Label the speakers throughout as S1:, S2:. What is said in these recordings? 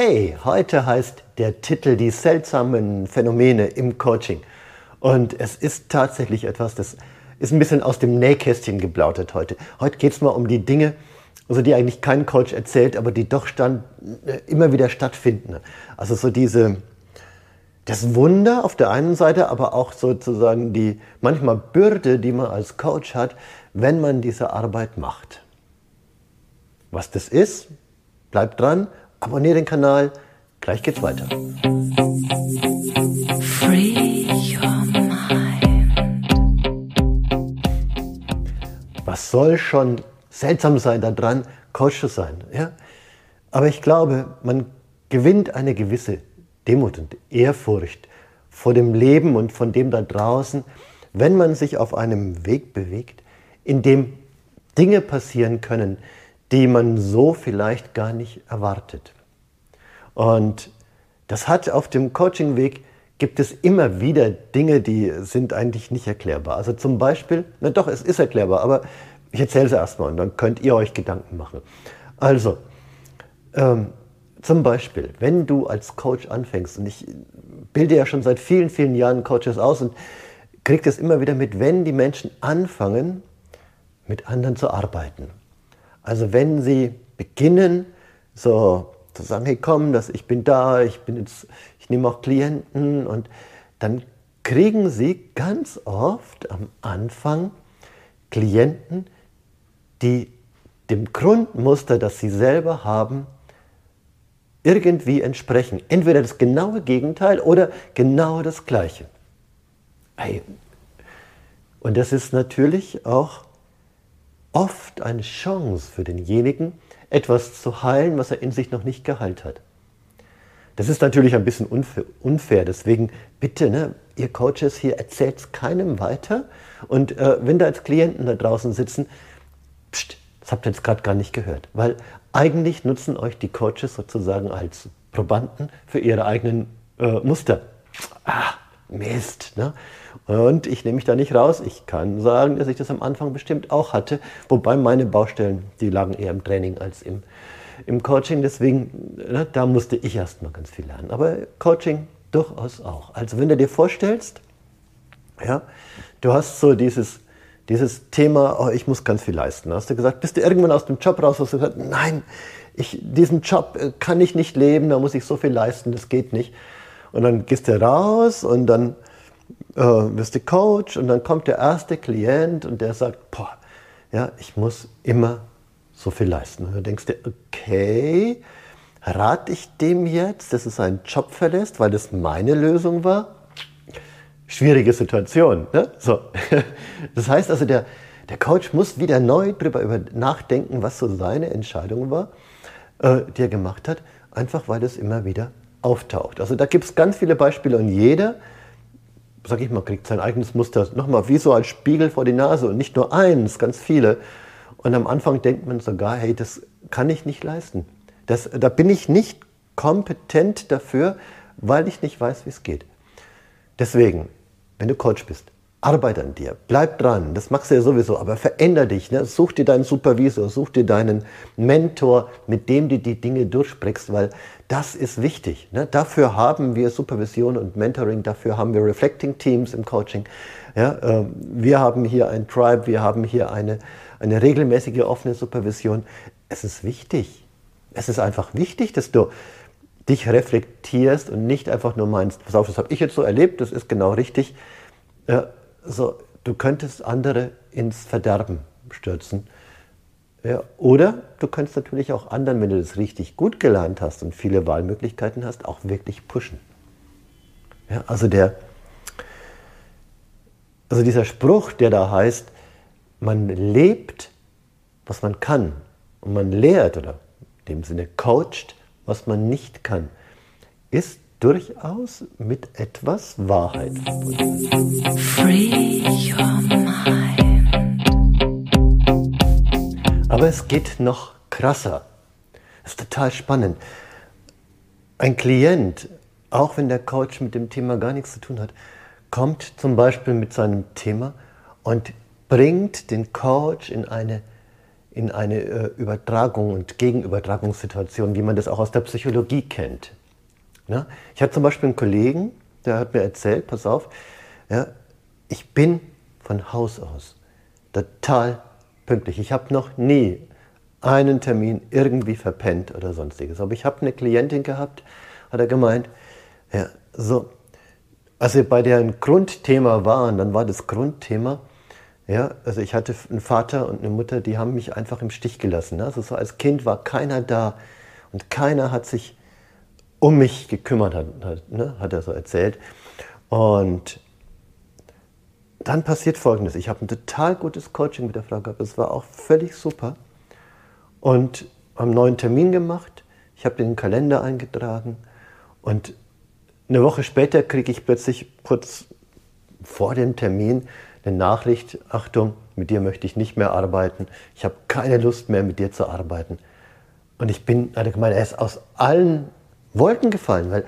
S1: Hey, heute heißt der Titel Die seltsamen Phänomene im Coaching. Und es ist tatsächlich etwas, das ist ein bisschen aus dem Nähkästchen geplaudert heute. Heute geht es mal um die Dinge, also die eigentlich kein Coach erzählt, aber die doch stand, äh, immer wieder stattfinden. Also so diese, das Wunder auf der einen Seite, aber auch sozusagen die manchmal Bürde, die man als Coach hat, wenn man diese Arbeit macht. Was das ist, bleibt dran Abonnier den Kanal. Gleich geht's weiter. Free your mind. Was soll schon seltsam sein daran, Coach zu sein? Ja? Aber ich glaube, man gewinnt eine gewisse Demut und Ehrfurcht vor dem Leben und von dem da draußen, wenn man sich auf einem Weg bewegt, in dem Dinge passieren können, die man so vielleicht gar nicht erwartet. Und das hat auf dem Coachingweg gibt es immer wieder Dinge, die sind eigentlich nicht erklärbar. Also zum Beispiel, na doch, es ist erklärbar, aber ich erzähle es erstmal und dann könnt ihr euch Gedanken machen. Also, ähm, zum Beispiel, wenn du als Coach anfängst, und ich bilde ja schon seit vielen, vielen Jahren Coaches aus und kriege das immer wieder mit, wenn die Menschen anfangen, mit anderen zu arbeiten. Also wenn sie beginnen, so zu sagen, hey komm, das, ich bin da, ich bin jetzt, ich nehme auch Klienten und dann kriegen sie ganz oft am Anfang Klienten, die dem Grundmuster, das sie selber haben, irgendwie entsprechen. Entweder das genaue Gegenteil oder genau das Gleiche. Und das ist natürlich auch oft eine Chance für denjenigen, etwas zu heilen, was er in sich noch nicht geheilt hat. Das ist natürlich ein bisschen unfair, deswegen bitte, ne, ihr Coaches hier, erzählt es keinem weiter. Und äh, wenn da jetzt Klienten da draußen sitzen, pst, das habt ihr jetzt gerade gar nicht gehört. Weil eigentlich nutzen euch die Coaches sozusagen als Probanden für ihre eigenen äh, Muster. Ah, Mist. Ne? Und ich nehme mich da nicht raus. Ich kann sagen, dass ich das am Anfang bestimmt auch hatte. Wobei meine Baustellen, die lagen eher im Training als im, im Coaching. Deswegen, ne, da musste ich erst mal ganz viel lernen. Aber Coaching durchaus auch. Also wenn du dir vorstellst, ja, du hast so dieses, dieses Thema, oh, ich muss ganz viel leisten. Hast du gesagt, bist du irgendwann aus dem Job raus, hast du gesagt, nein, ich, diesen Job äh, kann ich nicht leben, da muss ich so viel leisten, das geht nicht. Und dann gehst du raus und dann äh, wirst du Coach und dann kommt der erste Klient und der sagt, boah, ja, ich muss immer so viel leisten. Und dann denkst du, okay, rate ich dem jetzt, dass er seinen Job verlässt, weil das meine Lösung war? Schwierige Situation. Ne? So. Das heißt also, der, der Coach muss wieder neu darüber nachdenken, was so seine Entscheidung war, äh, die er gemacht hat, einfach weil es immer wieder auftaucht. Also da gibt es ganz viele Beispiele und jeder, sag ich mal, kriegt sein eigenes Muster nochmal wie so als Spiegel vor die Nase und nicht nur eins, ganz viele. Und am Anfang denkt man sogar, hey, das kann ich nicht leisten. Das, da bin ich nicht kompetent dafür, weil ich nicht weiß, wie es geht. Deswegen, wenn du Coach bist, Arbeit an dir, bleib dran, das machst du ja sowieso, aber veränder dich, ne? such dir deinen Supervisor, such dir deinen Mentor, mit dem du die Dinge durchsprichst, weil das ist wichtig. Ne? Dafür haben wir Supervision und Mentoring, dafür haben wir Reflecting Teams im Coaching. Ja? Äh, wir haben hier ein Tribe, wir haben hier eine, eine regelmäßige offene Supervision. Es ist wichtig. Es ist einfach wichtig, dass du dich reflektierst und nicht einfach nur meinst, pass auf, das habe ich jetzt so erlebt, das ist genau richtig. So, du könntest andere ins Verderben stürzen. Ja, oder du könntest natürlich auch anderen, wenn du das richtig gut gelernt hast und viele Wahlmöglichkeiten hast, auch wirklich pushen. Ja, also, der, also dieser Spruch, der da heißt, man lebt, was man kann und man lehrt oder in dem Sinne coacht, was man nicht kann, ist durchaus mit etwas Wahrheit verbunden. Free your mind. Aber es geht noch krasser. Das ist total spannend. Ein Klient, auch wenn der Coach mit dem Thema gar nichts zu tun hat, kommt zum Beispiel mit seinem Thema und bringt den Coach in eine, in eine äh, Übertragung und Gegenübertragungssituation, wie man das auch aus der Psychologie kennt. Ja? Ich hatte zum Beispiel einen Kollegen, der hat mir erzählt, pass auf, ja, ich bin von Haus aus total pünktlich. Ich habe noch nie einen Termin irgendwie verpennt oder sonstiges. Aber ich habe eine Klientin gehabt, hat er gemeint, ja, so, als wir bei deren Grundthema waren, dann war das Grundthema, ja, also ich hatte einen Vater und eine Mutter, die haben mich einfach im Stich gelassen. Ne? Also so als Kind war keiner da und keiner hat sich um mich gekümmert, hat, hat, ne? hat er so erzählt. Und dann passiert Folgendes. Ich habe ein total gutes Coaching mit der Frau gehabt. Das war auch völlig super. Und haben einen neuen Termin gemacht. Ich habe den Kalender eingetragen. Und eine Woche später kriege ich plötzlich kurz vor dem Termin eine Nachricht, Achtung, mit dir möchte ich nicht mehr arbeiten, ich habe keine Lust mehr mit dir zu arbeiten. Und ich bin, hat er gemeint, er ist aus allen Wolken gefallen, weil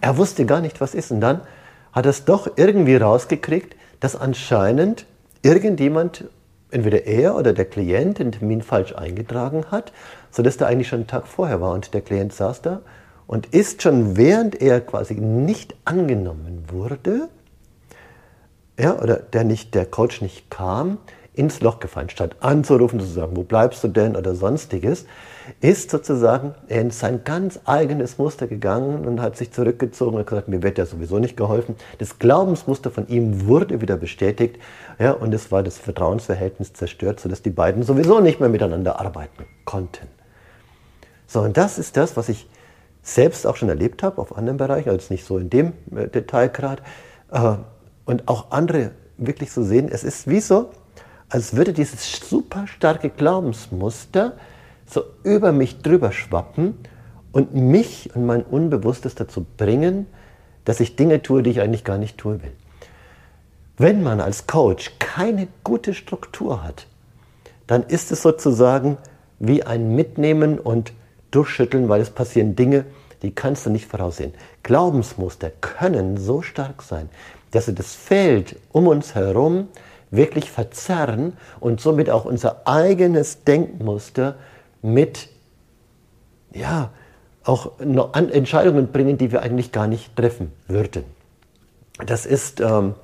S1: er wusste gar nicht, was ist. Und dann hat er es doch irgendwie rausgekriegt, dass anscheinend irgendjemand, entweder er oder der Klient, den Termin falsch eingetragen hat, sodass der eigentlich schon einen Tag vorher war. Und der Klient saß da und ist schon während er quasi nicht angenommen wurde, ja, oder der, nicht, der Coach nicht kam, ins Loch gefallen, statt anzurufen, zu sagen, wo bleibst du denn oder sonstiges, ist sozusagen in sein ganz eigenes Muster gegangen und hat sich zurückgezogen und gesagt, mir wird ja sowieso nicht geholfen. Das Glaubensmuster von ihm wurde wieder bestätigt ja, und es war das Vertrauensverhältnis zerstört, sodass die beiden sowieso nicht mehr miteinander arbeiten konnten. So, und das ist das, was ich selbst auch schon erlebt habe auf anderen Bereichen, also nicht so in dem äh, Detailgrad, äh, und auch andere wirklich so sehen, es ist wie so, als würde dieses super starke Glaubensmuster so über mich drüber schwappen und mich und mein Unbewusstes dazu bringen, dass ich Dinge tue, die ich eigentlich gar nicht tun will. Wenn man als Coach keine gute Struktur hat, dann ist es sozusagen wie ein Mitnehmen und Durchschütteln, weil es passieren Dinge, die kannst du nicht voraussehen. Glaubensmuster können so stark sein, dass sie das Feld um uns herum wirklich verzerren und somit auch unser eigenes Denkmuster mit, ja, auch Entscheidungen bringen, die wir eigentlich gar nicht treffen würden. Das ist, ähm,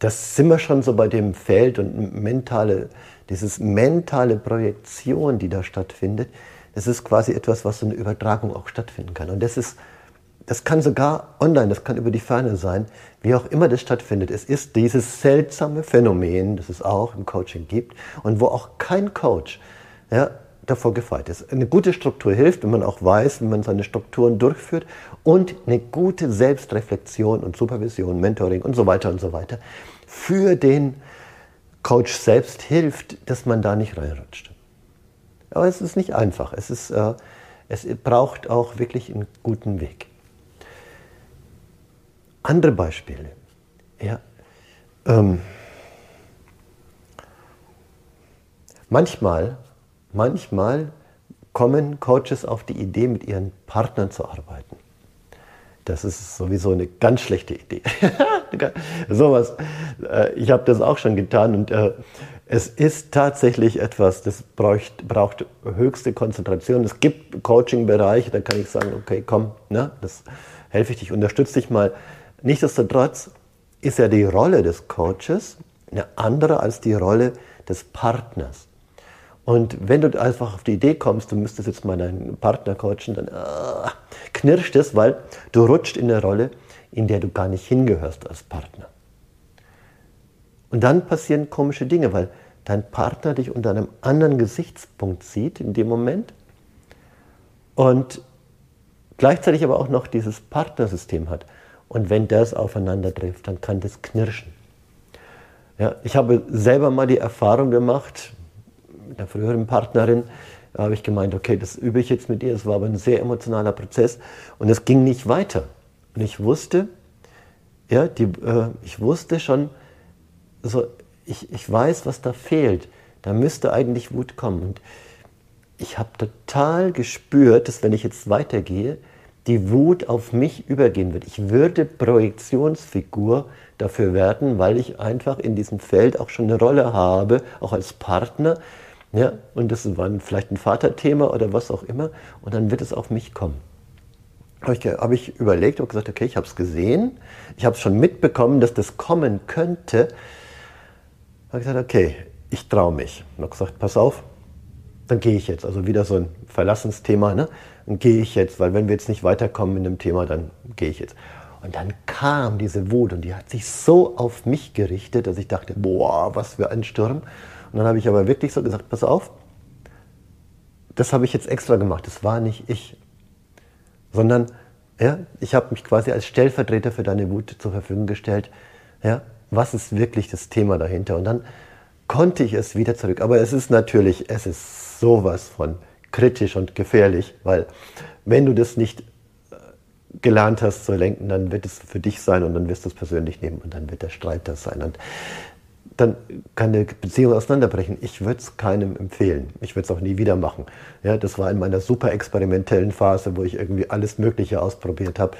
S1: das sind wir schon so bei dem Feld und mentale, dieses mentale Projektion, die da stattfindet. Das ist quasi etwas, was so eine Übertragung auch stattfinden kann. Und das ist das kann sogar online, das kann über die Ferne sein, wie auch immer das stattfindet. Es ist dieses seltsame Phänomen, das es auch im Coaching gibt und wo auch kein Coach ja, davor gefeit ist. Eine gute Struktur hilft, wenn man auch weiß, wie man seine Strukturen durchführt und eine gute Selbstreflexion und Supervision, Mentoring und so weiter und so weiter für den Coach selbst hilft, dass man da nicht reinrutscht. Aber es ist nicht einfach. Es, ist, äh, es braucht auch wirklich einen guten Weg. Andere Beispiele. Ja, ähm, manchmal, manchmal kommen Coaches auf die Idee, mit ihren Partnern zu arbeiten. Das ist sowieso eine ganz schlechte Idee. Sowas. Äh, ich habe das auch schon getan und äh, es ist tatsächlich etwas, das braucht, braucht höchste Konzentration. Es gibt Coaching-Bereiche, da kann ich sagen, okay, komm, ne, das helfe ich dich, unterstütze dich mal. Nichtsdestotrotz ist ja die Rolle des Coaches eine andere als die Rolle des Partners. Und wenn du einfach auf die Idee kommst, du müsstest jetzt mal deinen Partner coachen, dann äh, knirscht es, weil du rutscht in eine Rolle, in der du gar nicht hingehörst als Partner. Und dann passieren komische Dinge, weil dein Partner dich unter einem anderen Gesichtspunkt sieht in dem Moment und gleichzeitig aber auch noch dieses Partnersystem hat. Und wenn das aufeinander trifft, dann kann das knirschen. Ja, ich habe selber mal die Erfahrung gemacht, mit einer früheren Partnerin, da habe ich gemeint, okay, das übe ich jetzt mit ihr. Es war aber ein sehr emotionaler Prozess und es ging nicht weiter. Und ich wusste, ja, die, äh, ich wusste schon, so, ich, ich weiß, was da fehlt. Da müsste eigentlich Wut kommen. Und ich habe total gespürt, dass wenn ich jetzt weitergehe, die Wut auf mich übergehen wird. Ich würde Projektionsfigur dafür werden, weil ich einfach in diesem Feld auch schon eine Rolle habe, auch als Partner, Ja, und das war vielleicht ein Vaterthema oder was auch immer. Und dann wird es auf mich kommen. Habe ich, hab ich überlegt und gesagt, okay, ich habe es gesehen. Ich habe es schon mitbekommen, dass das kommen könnte. Habe gesagt, okay, ich traue mich. Und habe gesagt, pass auf, dann gehe ich jetzt. Also wieder so ein Verlassensthema. Ne? Dann gehe ich jetzt, weil wenn wir jetzt nicht weiterkommen in dem Thema, dann gehe ich jetzt. Und dann kam diese Wut und die hat sich so auf mich gerichtet, dass ich dachte, boah, was für ein Sturm. Und dann habe ich aber wirklich so gesagt, pass auf, das habe ich jetzt extra gemacht, das war nicht ich, sondern ja, ich habe mich quasi als Stellvertreter für deine Wut zur Verfügung gestellt. Ja, was ist wirklich das Thema dahinter? Und dann konnte ich es wieder zurück. Aber es ist natürlich, es ist sowas von kritisch und gefährlich, weil wenn du das nicht äh, gelernt hast zu lenken, dann wird es für dich sein und dann wirst du es persönlich nehmen und dann wird der Streit das sein. Und dann kann eine Beziehung auseinanderbrechen. Ich würde es keinem empfehlen. Ich würde es auch nie wieder machen. Ja, das war in meiner super experimentellen Phase, wo ich irgendwie alles Mögliche ausprobiert habe.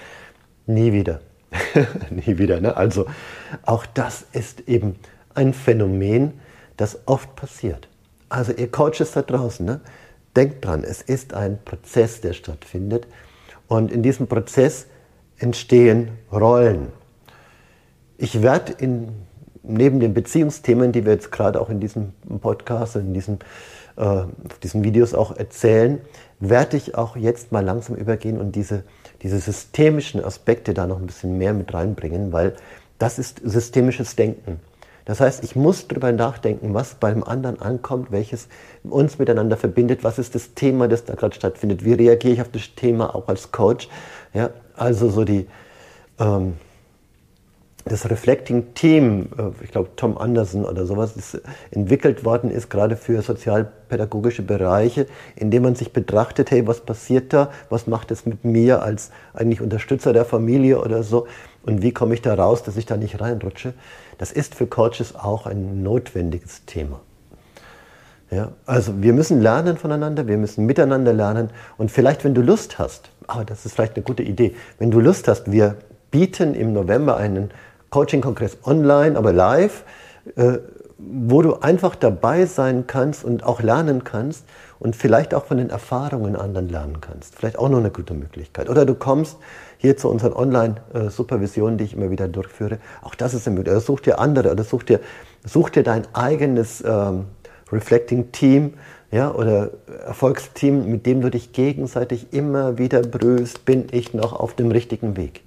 S1: Nie wieder. nie wieder. Ne? Also auch das ist eben ein Phänomen, das oft passiert. Also ihr Coaches da draußen, ne? denkt dran, es ist ein Prozess, der stattfindet. Und in diesem Prozess entstehen Rollen. Ich werde in neben den Beziehungsthemen, die wir jetzt gerade auch in diesem Podcast, in diesen, äh, diesen Videos auch erzählen, werde ich auch jetzt mal langsam übergehen und diese, diese systemischen Aspekte da noch ein bisschen mehr mit reinbringen, weil das ist systemisches Denken. Das heißt, ich muss darüber nachdenken, was beim anderen ankommt, welches uns miteinander verbindet, was ist das Thema, das da gerade stattfindet, wie reagiere ich auf das Thema auch als Coach. Ja, also so die, ähm, das Reflecting Team, äh, ich glaube Tom Anderson oder sowas, das entwickelt worden ist, gerade für sozialpädagogische Bereiche, indem man sich betrachtet, hey, was passiert da, was macht es mit mir als eigentlich Unterstützer der Familie oder so und wie komme ich da raus, dass ich da nicht reinrutsche. Das ist für Coaches auch ein notwendiges Thema. Ja, also wir müssen lernen voneinander, wir müssen miteinander lernen und vielleicht, wenn du Lust hast, aber das ist vielleicht eine gute Idee, wenn du Lust hast, wir bieten im November einen Coaching-Kongress online, aber live, äh, wo du einfach dabei sein kannst und auch lernen kannst und vielleicht auch von den Erfahrungen anderen lernen kannst. Vielleicht auch noch eine gute Möglichkeit. Oder du kommst hier zu unseren Online-Supervisionen, die ich immer wieder durchführe. Auch das ist eine Möglichkeit. Oder such dir andere oder such dir, such dir dein eigenes ähm, Reflecting-Team ja, oder Erfolgsteam, mit dem du dich gegenseitig immer wieder prüfst, bin ich noch auf dem richtigen Weg.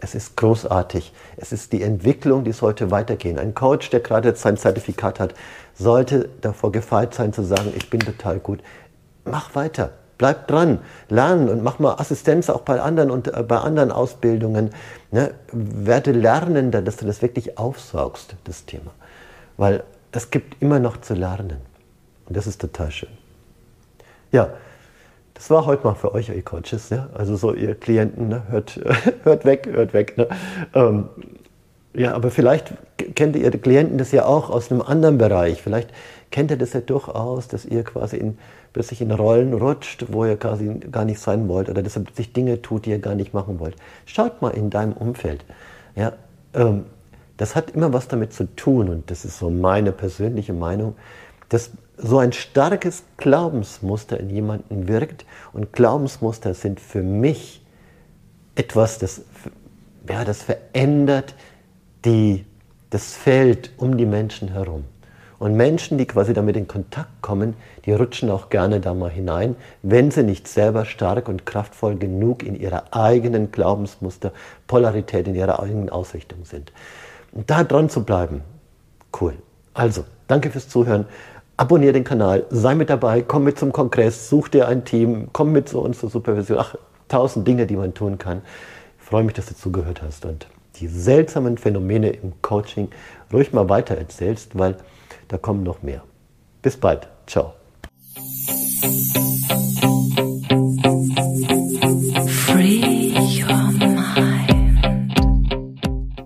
S1: Es ist großartig. Es ist die Entwicklung, die sollte weitergehen. Ein Coach, der gerade sein Zertifikat hat, sollte davor gefeit sein zu sagen, ich bin total gut. Mach weiter. Bleib dran, lernen und mach mal Assistenz auch bei anderen und äh, bei anderen Ausbildungen. Ne? Werde lernender, dass du das wirklich aufsaugst, das Thema. Weil es gibt immer noch zu lernen. Und das ist total schön. Ja, das war heute mal für euch, ihr Coaches. Ja? Also so ihr Klienten, ne? hört, hört weg, hört weg. Ne? Ähm, ja, aber vielleicht kennt ihr Klienten das ja auch aus einem anderen Bereich. Vielleicht kennt ihr das ja durchaus, dass ihr quasi in, plötzlich in Rollen rutscht, wo ihr quasi gar nicht sein wollt oder dass ihr plötzlich Dinge tut, die ihr gar nicht machen wollt. Schaut mal in deinem Umfeld. Ja, ähm, das hat immer was damit zu tun und das ist so meine persönliche Meinung, dass so ein starkes Glaubensmuster in jemanden wirkt. Und Glaubensmuster sind für mich etwas, das, ja, das verändert die, das Feld um die Menschen herum. Und Menschen, die quasi damit in Kontakt kommen, die rutschen auch gerne da mal hinein, wenn sie nicht selber stark und kraftvoll genug in ihrer eigenen Glaubensmuster, Polarität, in ihrer eigenen Ausrichtung sind. Und da dran zu bleiben, cool. Also, danke fürs Zuhören abonniere den Kanal, sei mit dabei, komm mit zum Kongress, such dir ein Team, komm mit zu uns zur Supervision. Ach, tausend Dinge, die man tun kann. Ich freue mich, dass du zugehört hast und die seltsamen Phänomene im Coaching ruhig mal weiter erzählst, weil da kommen noch mehr. Bis bald. Ciao.